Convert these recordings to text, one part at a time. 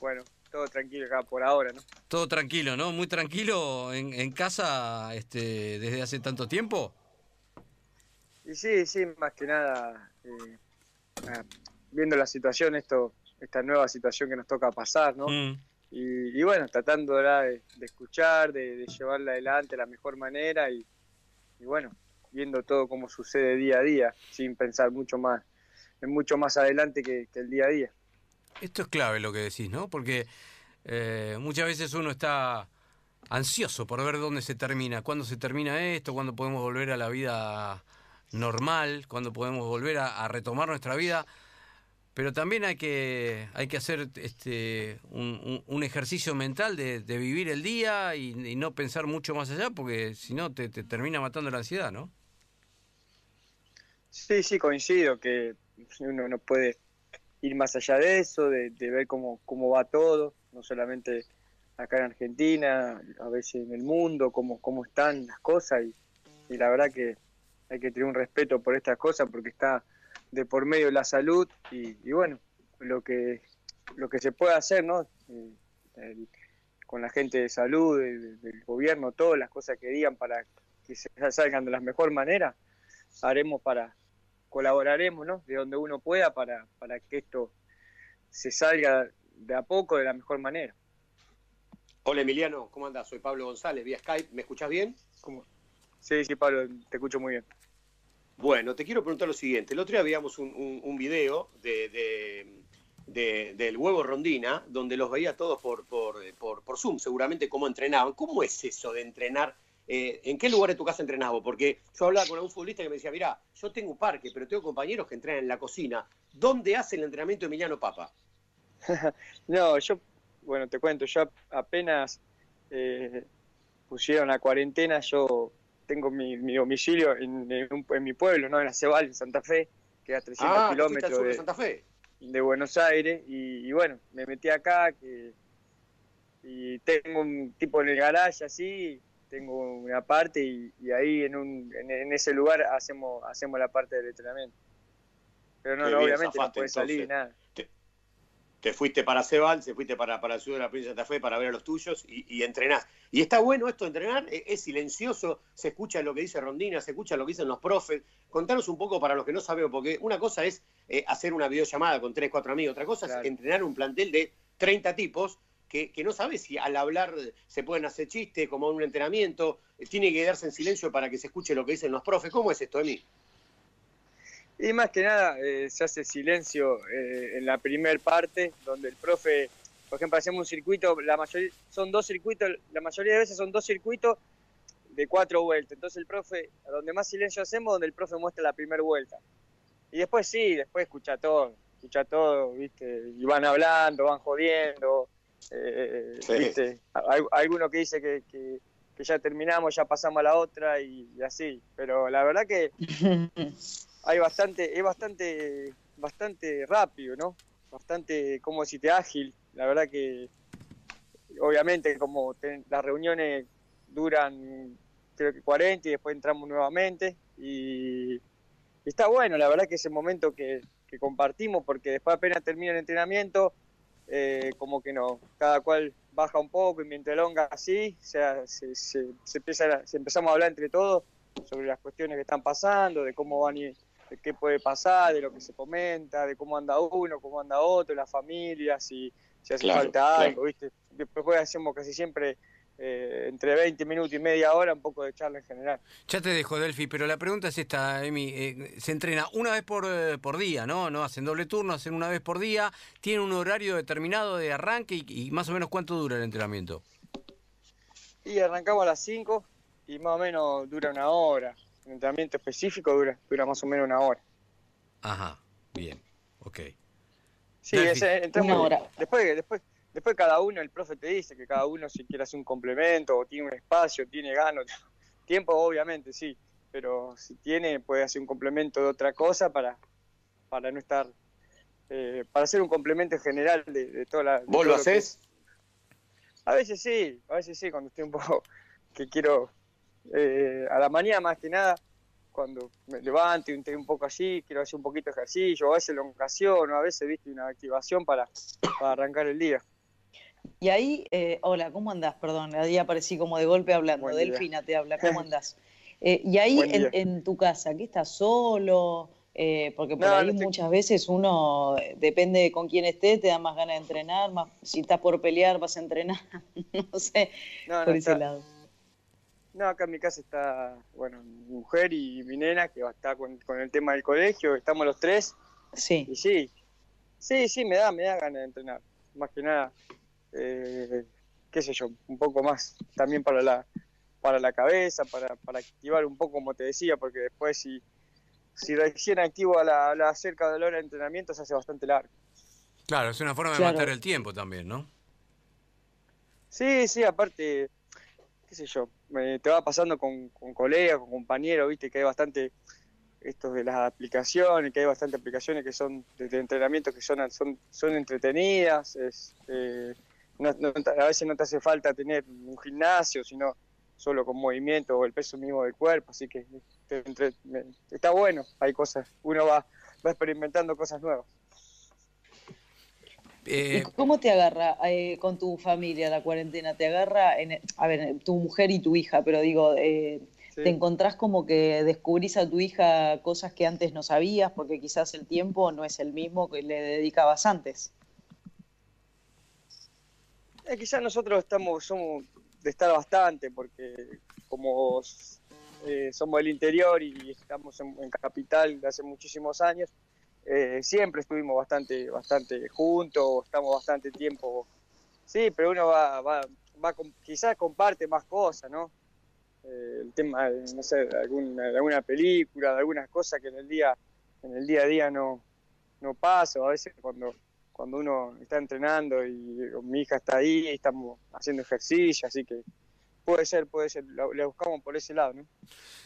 bueno, todo tranquilo acá por ahora, ¿no? Todo tranquilo, ¿no? Muy tranquilo en, en casa este, desde hace tanto tiempo. Y sí, sí, más que nada, eh, ah, viendo la situación, esto, esta nueva situación que nos toca pasar, ¿no? Mm. Y, y bueno, tratando de, de escuchar, de, de llevarla adelante de la mejor manera y, y bueno, viendo todo cómo sucede día a día, sin pensar mucho más, en mucho más adelante que, que el día a día. Esto es clave lo que decís, ¿no? Porque eh, muchas veces uno está ansioso por ver dónde se termina, cuándo se termina esto, cuándo podemos volver a la vida normal, cuándo podemos volver a, retomar nuestra vida. Pero también hay que, hay que hacer este, un, ejercicio mental de, vivir el día y, no pensar mucho más allá, porque si no te termina matando la ansiedad, ¿no? Sí, sí, coincido que uno no puede ir más allá de eso, de, de ver cómo, cómo va todo, no solamente acá en Argentina, a veces en el mundo, cómo, cómo están las cosas y, la verdad que hay que tener un respeto por estas cosas porque está de por medio la salud y, bueno, lo que, lo que se puede hacer, ¿no? Eh, con la gente de salud, de- de- del gobierno, todas las cosas que digan para que se salgan de la mejor manera, haremos para, colaboraremos, ¿no? De donde uno pueda para, para que esto se salga de a poco de la mejor manera. Hola Emiliano, ¿cómo andás? Soy Pablo González, vía Skype. ¿Me escuchás bien? Como... Sí, sí, Pablo, te escucho muy bien. Bueno, te quiero preguntar lo siguiente. El otro día veíamos un, un- un video de, de- de- del huevo rondina, donde los veía todos por, por, por, por Zoom, seguramente cómo entrenaban. ¿Cómo es eso de entrenar? Eh, ¿En qué lugar de tu casa entrenás vos? Porque yo hablaba con un futbolista que me decía, mirá, yo tengo un parque, pero tengo compañeros que entrenan en la cocina. ¿Dónde hace el entrenamiento Emiliano Papa? No, yo, bueno, te cuento, yo apenas eh, pusieron la cuarentena, yo tengo mi, mi domicilio en, en un- en mi pueblo, ¿no? En Acebal, en Santa Fe, que a 300 Ah, al kilómetros sur de de, Santa Fe. de Buenos Aires y, y bueno, me metí acá que, y tengo un tipo en el garage así, tengo una parte y, y ahí en, un, en, en ese lugar hacemos hacemos la parte del entrenamiento. Pero no, Qué no, bien, obviamente no puede salir nada. te fuiste para Cebal, te fuiste para, para el sur de la provincia de Santa Fe para ver a los tuyos y, y entrenás. Y está bueno esto de entrenar, e- es, silencioso, se escucha lo que dice Rondina, se escucha lo que dicen los profes. Contanos un poco para los que no sabemos, porque una cosa es eh, hacer una videollamada con tres, cuatro amigos, otra cosa Claro. es entrenar un plantel de 30 tipos que, que no sabes si al hablar se pueden hacer chistes como un entrenamiento, tiene que quedarse en silencio para que se escuche lo que dicen los profes. ¿Cómo es esto, Emi? Y más que nada eh, se hace silencio eh, en la primer parte, donde el profe, por ejemplo, hacemos un circuito, la mayoría, son dos circuitos, la mayoría de veces son dos circuitos de cuatro vueltas. Entonces el profe, donde más silencio hacemos, donde el profe muestra la primera vuelta. Y después sí, después escucha todo, escucha todo, ¿viste? Y van hablando, van jodiendo, eh, Sí. ¿viste? Hay, hay alguno que dice que, que- que ya terminamos, ya pasamos a la otra y, y así. Pero la verdad que hay bastante, es bastante, bastante rápido, ¿no? Bastante, como decirte, ágil. La verdad que, obviamente, como ten- las reuniones duran, creo que 40 y después entramos nuevamente. Y, y está bueno, la verdad que ese momento que, que compartimos, porque después apenas termina el entrenamiento, eh, como que no, cada cual baja un poco y mientras longa así, o sea, se, se, se empieza, se empezamos a hablar entre todos sobre las cuestiones que están pasando, de cómo van ir de qué puede pasar, de lo que se comenta, de cómo anda uno, cómo anda otro, las familias, si, si hace Claro, falta claro. algo, ¿viste? Después hacemos casi siempre eh, entre 20 minutos y media hora un poco de charla en general. Ya te dejo, Delphi, pero la pregunta es esta, Emi. eh, se entrena una vez por, eh, por día, ¿no? No hacen doble turno, hacen una vez por día. ¿Tiene un horario determinado de arranque y, y más o menos cuánto dura el entrenamiento? Y arrancamos a las 5 y más o menos dura una hora. El entrenamiento específico dura, dura más o menos una hora. Ajá, bien, ok. Sí, Delphi. ese, entramos- Una hora. Después, después, después cada uno, el profe te dice que cada uno si quiere hacer un complemento o tiene un espacio, tiene ganas, tiempo obviamente sí, pero si tiene puede hacer un complemento de otra cosa para, para no estar, eh, para hacer un complemento en general de, de toda la... de ¿Vos lo haces? es. A veces sí, a veces sí, cuando estoy un poco que quiero, eh, a la mañana más que nada, cuando me levanto y estoy un poco allí, quiero hacer un poquito de ejercicio, a veces elongación, o a veces, viste, una activación para, para arrancar el día. Y ahí, eh, hola, ¿cómo andás? Perdón, ahí aparecí como de golpe hablando. Delfina te habla, ¿cómo andás? Eh, y ahí en, tu casa, ¿qué estás solo? Eh, porque por ahí muchas veces uno, depende con quién esté, te da más ganas de entrenar, más, si estás por pelear vas a entrenar, no sé, por ese lado. No, acá en mi casa está, bueno, mi mujer y mi nena, que va a estar con, con el tema del colegio, estamos los tres. Sí. Y sí, sí, sí, me da, me da ganas de entrenar. Más que nada, eh, qué sé yo, un poco más también para la, para la cabeza, para, para activar un poco, como te decía, porque después si, si recién activo a la, a cerca de la hora de entrenamiento se hace bastante largo. Claro, es una forma de matar el tiempo también, ¿no? Sí, sí, aparte qué sé yo, te va pasando con, colegas, con compañeros, viste que hay bastante esto de las aplicaciones, que hay bastante aplicaciones que son de, entrenamiento que son, son, son entretenidas, eh, a veces no te hace falta tener un gimnasio, sino solo con movimiento o el peso mismo del cuerpo, así que está bueno, hay cosas, uno va, va experimentando cosas nuevas. Eh, ¿Cómo te agarra eh, con tu familia la cuarentena? ¿Te agarra, en, a ver, tu mujer y tu hija, pero digo, eh, ¿te encontrás como que descubrís a tu hija cosas que antes no sabías porque quizás el tiempo no es el mismo que le dedicabas antes? Quizás nosotros estamos, somos de estar bastante porque como somos del interior y estamos en, capital de hace muchísimos años, eh, siempre estuvimos bastante, bastante juntos, estamos bastante tiempo, sí, pero uno va, va, quizás comparte más cosas, ¿no? Eh, el tema, no sé, de alguna, alguna película, de algunas cosas que en el día, en el día a día no, no pasa, a veces cuando, cuando uno está entrenando y mi hija está ahí, estamos haciendo ejercicio, así que puede ser, puede ser, le buscamos por ese lado, ¿no?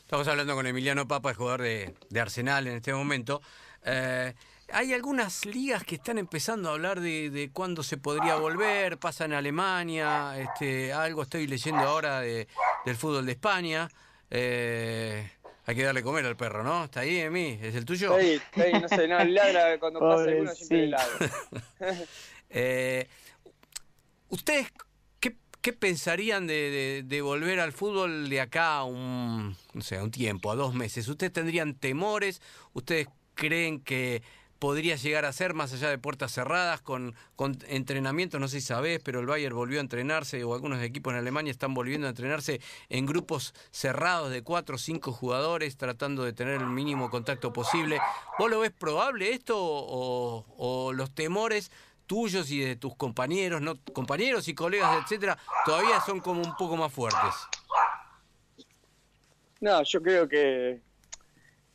Estamos hablando con Emiliano Papa, el jugador de, de Arsenal en este momento. Eh, hay algunas ligas que están empezando a hablar de, cuándo se podría volver, pasa en Alemania, este, algo estoy leyendo ahora de, del fútbol de España. Eh, hay que darle comer al perro, ¿no? ¿Está ahí, Emi? ¿Es el tuyo? Ahí, no sé, no, ladra cuando pasa alguno siempre ladra. eh, ¿Ustedes qué, qué pensarían de, de, volver al fútbol de acá un, no sé, un tiempo, a dos meses? ¿Ustedes tendrían temores? ¿Ustedes creen que podría llegar a ser más allá de puertas cerradas con, con entrenamiento, no sé si sabés, pero el Bayern volvió a entrenarse o algunos equipos en Alemania están volviendo a entrenarse en grupos cerrados de cuatro o cinco jugadores tratando de tener el mínimo contacto posible. ¿Vos lo ves probable esto o, los temores tuyos y de tus compañeros, no compañeros y colegas, etcétera, todavía son como un poco más fuertes? No, yo creo que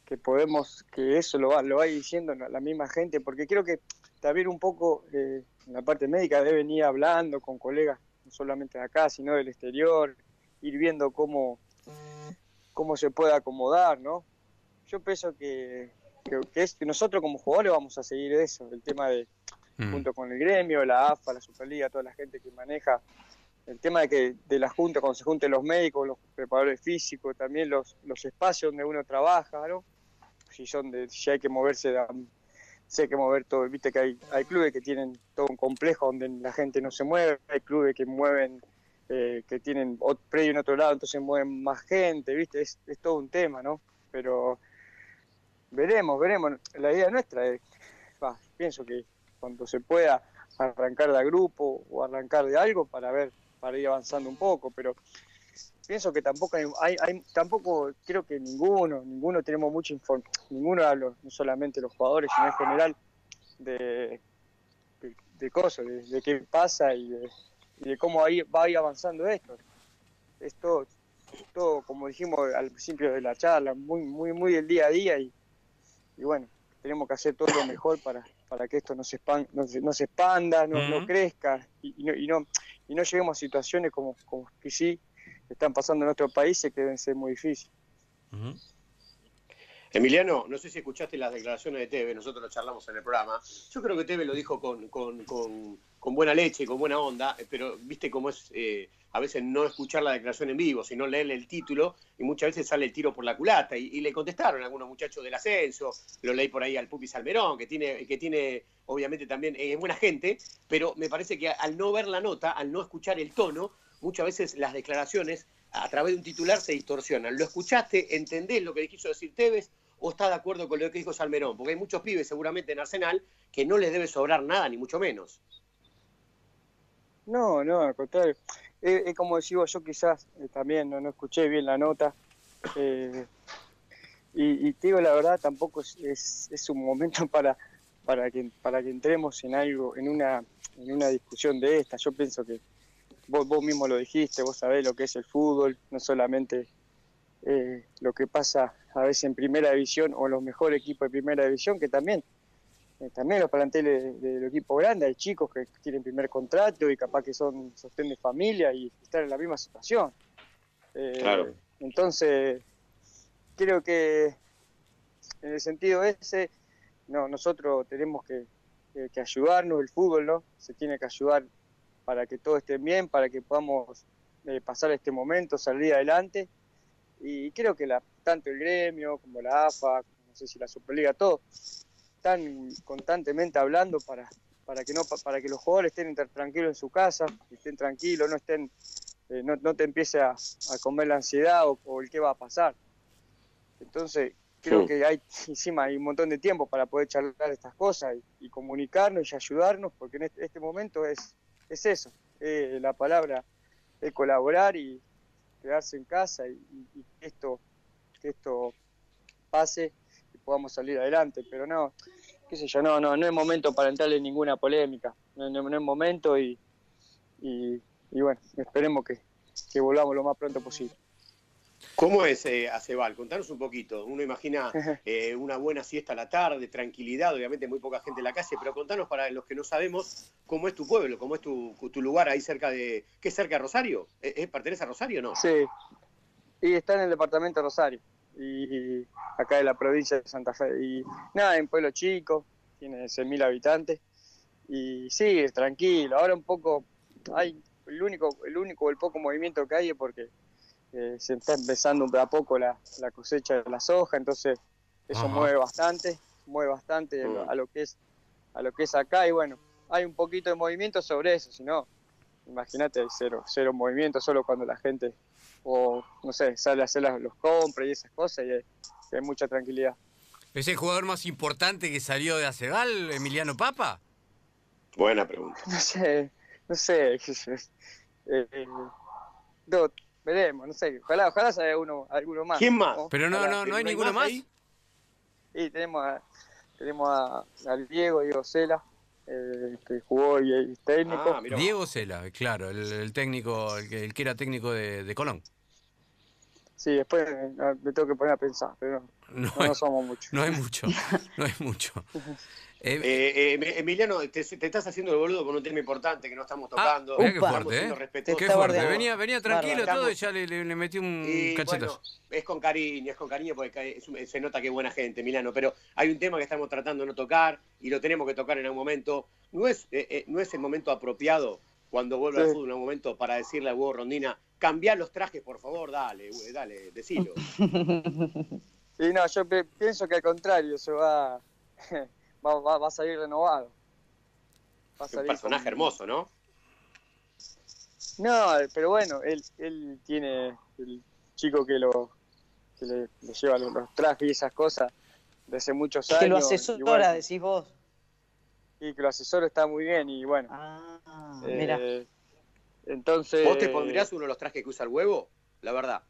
que podemos, que eso lo va, lo va diciendo la misma gente, porque creo que también un poco eh, en la parte médica deben ir hablando con colegas, no solamente de acá, sino del exterior, ir viendo cómo, cómo se puede acomodar, ¿no? Yo pienso que, que, es, que nosotros como jugadores vamos a seguir eso, el tema de, mm. junto con el gremio, la AFA, la Superliga, toda la gente que maneja el tema de que de la junta, cuando se junten los médicos, los preparadores físicos, también los, los espacios donde uno trabaja, ¿no? Si son de, si hay que moverse, si hay que mover todo, viste que hay, hay clubes que tienen todo un complejo donde la gente no se mueve, hay clubes que mueven, eh, que tienen otro predio en otro lado, entonces mueven más gente, viste, es, todo un tema, ¿no? Pero veremos, veremos, la idea nuestra es, pienso que cuando se pueda arrancar de grupo o arrancar de algo para ver, para ir avanzando un poco, pero pienso que tampoco hay, hay, tampoco creo que ninguno, ninguno tenemos mucha información, ninguno no solamente los jugadores, sino en general de, de, cosas, de, qué pasa y de, cómo ahí va a ir avanzando esto. Es todo, como dijimos al principio de la charla, muy, muy, muy del día a día y, y bueno, tenemos que hacer todo lo mejor para, para que esto no se, no, se, expanda, no, no crezca y, y, no, y, no, y no lleguemos a situaciones como, como que sí están pasando en nuestro país que deben ser muy difíciles. Emiliano, no sé si escuchaste las declaraciones de Teve, nosotros lo charlamos en el programa. Yo creo que Teve lo dijo con, con, con buena leche, con buena onda, pero viste cómo es eh, a veces no escuchar la declaración en vivo, sino leerle el título, y muchas veces sale el tiro por la culata. Y, le contestaron a algunos muchachos del ascenso, lo leí por ahí al Pupi Salmerón, que tiene, que tiene obviamente también, es buena gente, pero me parece que al no ver la nota, al no escuchar el tono, muchas veces las declaraciones a través de un titular se distorsionan. ¿Lo escuchaste? ¿Entendés lo que quiso decir Tevez? ¿O estás de acuerdo con lo que dijo Salmerón? Porque hay muchos pibes seguramente en Arsenal que no les debe sobrar nada, ni mucho menos. No, no, al contrario es, como decía yo quizás eh, también no, no, escuché bien la nota. Eh, y, te digo la verdad, tampoco es, es, un momento para, para, que, para que entremos en algo, en una, en una discusión de esta. Yo pienso que vos, vos mismo lo dijiste, vos sabés lo que es el fútbol, no solamente eh, lo que pasa a veces en primera división o los mejores equipos de primera división, que también eh, también los planteles del equipo grande, hay chicos que tienen primer contrato y capaz que son sostén de familia y están en la misma situación. Eh, claro. Entonces, creo que en el sentido ese, no, nosotros tenemos que, ayudarnos, el fútbol, ¿no? Se tiene que ayudar para que todo esté bien, para que podamos eh, pasar este momento, salir adelante. Y creo que la, tanto el gremio como la AFA, no sé si la Superliga, todo, están constantemente hablando para, para que no para que los jugadores estén tranquilos en su casa, estén tranquilos, no estén eh, no, no, te empiece a, comer la ansiedad o, el qué va a pasar. Entonces, creo que hay encima hay un montón de tiempo para poder charlar estas cosas y, comunicarnos y ayudarnos, porque en este, este momento es, es eso, la palabra es colaborar y quedarse en casa y, y esto que esto pase podamos salir adelante, pero no, qué sé yo, no, no, no es momento para entrarle en ninguna polémica, no, no, es momento y, y, bueno, esperemos que, que volvamos lo más pronto posible. ¿Cómo es eh, Acebal? Contanos un poquito. Uno imagina eh, una buena siesta a la tarde, tranquilidad, obviamente muy poca gente en la calle, pero contanos para los que no sabemos cómo es tu pueblo, cómo es tu, tu lugar ahí cerca de... ¿Qué es cerca de Rosario? ¿Es, ¿Pertenece a Rosario o no? Sí, y está en el departamento de Rosario y acá de la provincia de Santa Fe. Y nada, en pueblo chico, tiene 6.000 habitantes. Y sí, es tranquilo. Ahora un poco, hay el único, el único, el poco movimiento que hay es porque eh, se está empezando a poco la, la, cosecha de la soja, entonces eso mueve bastante, mueve bastante mm. a lo que es a lo que es acá y bueno, hay un poquito de movimiento sobre eso, si no, imagínate cero, cero movimiento, solo cuando la gente o no sé, sale a hacer los compras y esas cosas y hay, mucha tranquilidad. ¿Es el jugador más importante que salió de Acegal, Emiliano Papa? Buena pregunta. No sé, no sé. Eh, eh, no, veremos, no sé. Ojalá, ojalá salga uno, alguno más. ¿Quién más? Pero no, no, no hay ninguno más. Sí, tenemos a, tenemos a, Diego, Diego Cela, eh, que jugó y es técnico. Ah, Diego Cela, claro, el, técnico, el que, el que, era técnico de, de Colón. Sí, después me tengo que poner a pensar, pero no, somos muchos. No hay mucho, no hay mucho. Eh, eh, eh, Emiliano, te, estás haciendo el boludo con un tema importante que no estamos ah, tocando. qué fuerte, ¿eh? Qué fuerte. Venía, venía tranquilo todo y ya le, le, metí un cachetazo. es con cariño, es con cariño porque se nota que es buena gente, Emiliano, pero hay un tema que estamos tratando de no tocar y lo tenemos que tocar en algún momento. No es, no es el momento apropiado cuando vuelva al fútbol, en un momento para decirle a Hugo Rondina, cambiar los trajes, por favor, dale, dale, decilo. Sí, no, yo pienso que al contrario, se va, va, va, a salir renovado. Va un personaje hermoso, ¿no? No, pero bueno, él, él tiene el chico que lo que le, lleva los, trajes y esas cosas de hace muchos años. Que lo asesora, decís vos. Y que lo asesora está muy bien y bueno. Ah, mira. Eh, entonces. ¿Vos te pondrías uno de los trajes que usa el huevo? La verdad.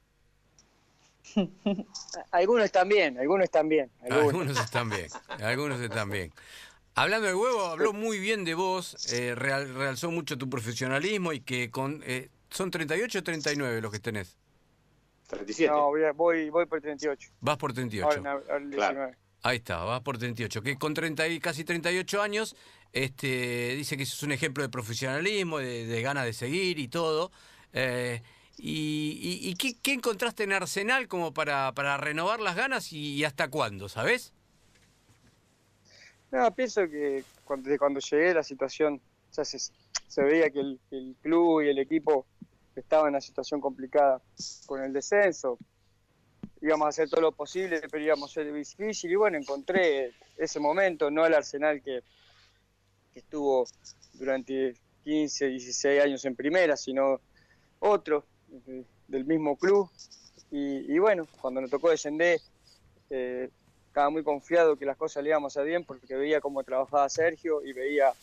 algunos están bien, algunos están bien. Algunos, están bien, algunos están bien. Hablando de huevo, habló muy bien de vos, eh, realzó mucho tu profesionalismo y que con eh, son 38 o 39 los que tenés. 37. No, voy, voy por 38. Vas por 38. Ahí está, vas por 38. Que con 30 y casi 38 años, este, dice que eso es un ejemplo de profesionalismo, de, ganas de seguir y todo. Eh, ¿Y, qué, encontraste en Arsenal como para, para renovar las ganas y, hasta cuándo, sabes? No, pienso que cuando, cuando llegué la situación ya se, veía que el, el club y el equipo estaba en una situación complicada con el descenso. Íbamos a hacer todo lo posible, pero íbamos a ser difícil. Y bueno, encontré ese momento, no el Arsenal que, que estuvo durante 15, 16 años en primera, sino otro eh, del mismo club. Y, bueno, cuando nos tocó descender, eh, estaba muy confiado que las cosas le íbamos a bien porque veía cómo trabajaba Sergio y veía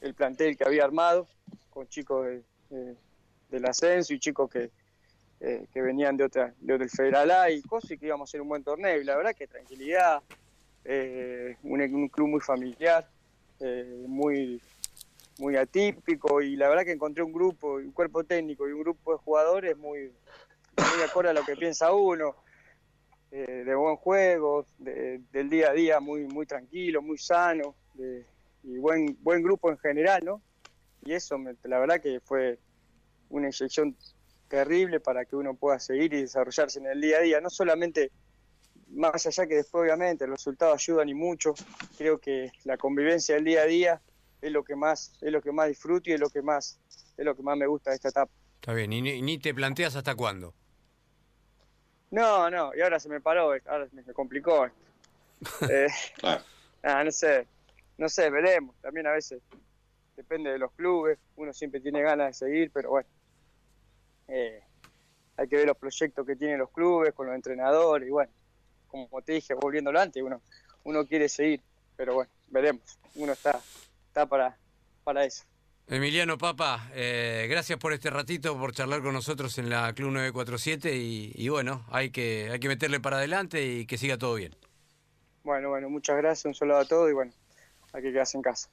el plantel que había armado con chicos de, del ascenso y chicos que, eh, venían de otra de del Federal A y cosas y que íbamos a hacer un buen torneo. Y la verdad que tranquilidad, un, un, club muy familiar, muy muy atípico y la verdad que encontré un grupo, un cuerpo técnico y un grupo de jugadores muy, muy acorde a lo que piensa uno, eh, de buen juego, del día a día muy, muy tranquilo, muy sano y buen, buen grupo en general, ¿no? Y eso, la verdad que fue una inyección terrible para que uno pueda seguir y desarrollarse en el día a día, no solamente más allá que después obviamente los resultados ayudan y mucho, creo que la convivencia del día a día es lo que más es lo que más disfruto y es lo que más es lo que más me gusta de esta etapa. Está bien, y ni, te planteas hasta cuándo. No, no, y ahora se me paró, ahora me, complicó esto. Eh, ah, no sé, no sé, veremos. También a veces depende de los clubes, uno siempre tiene ganas de seguir, pero bueno, eh, hay que ver los proyectos que tienen los clubes con los entrenadores y bueno, como te dije, volviéndolo antes, uno, uno quiere seguir, pero bueno, veremos. Uno está está para, para eso. Emiliano Papa, eh, gracias por este ratito, por charlar con nosotros en la Club 947 y, y, bueno, hay que, hay que meterle para adelante y que siga todo bien. Bueno, bueno, muchas gracias, un saludo a todos y bueno, hay que quedarse en casa.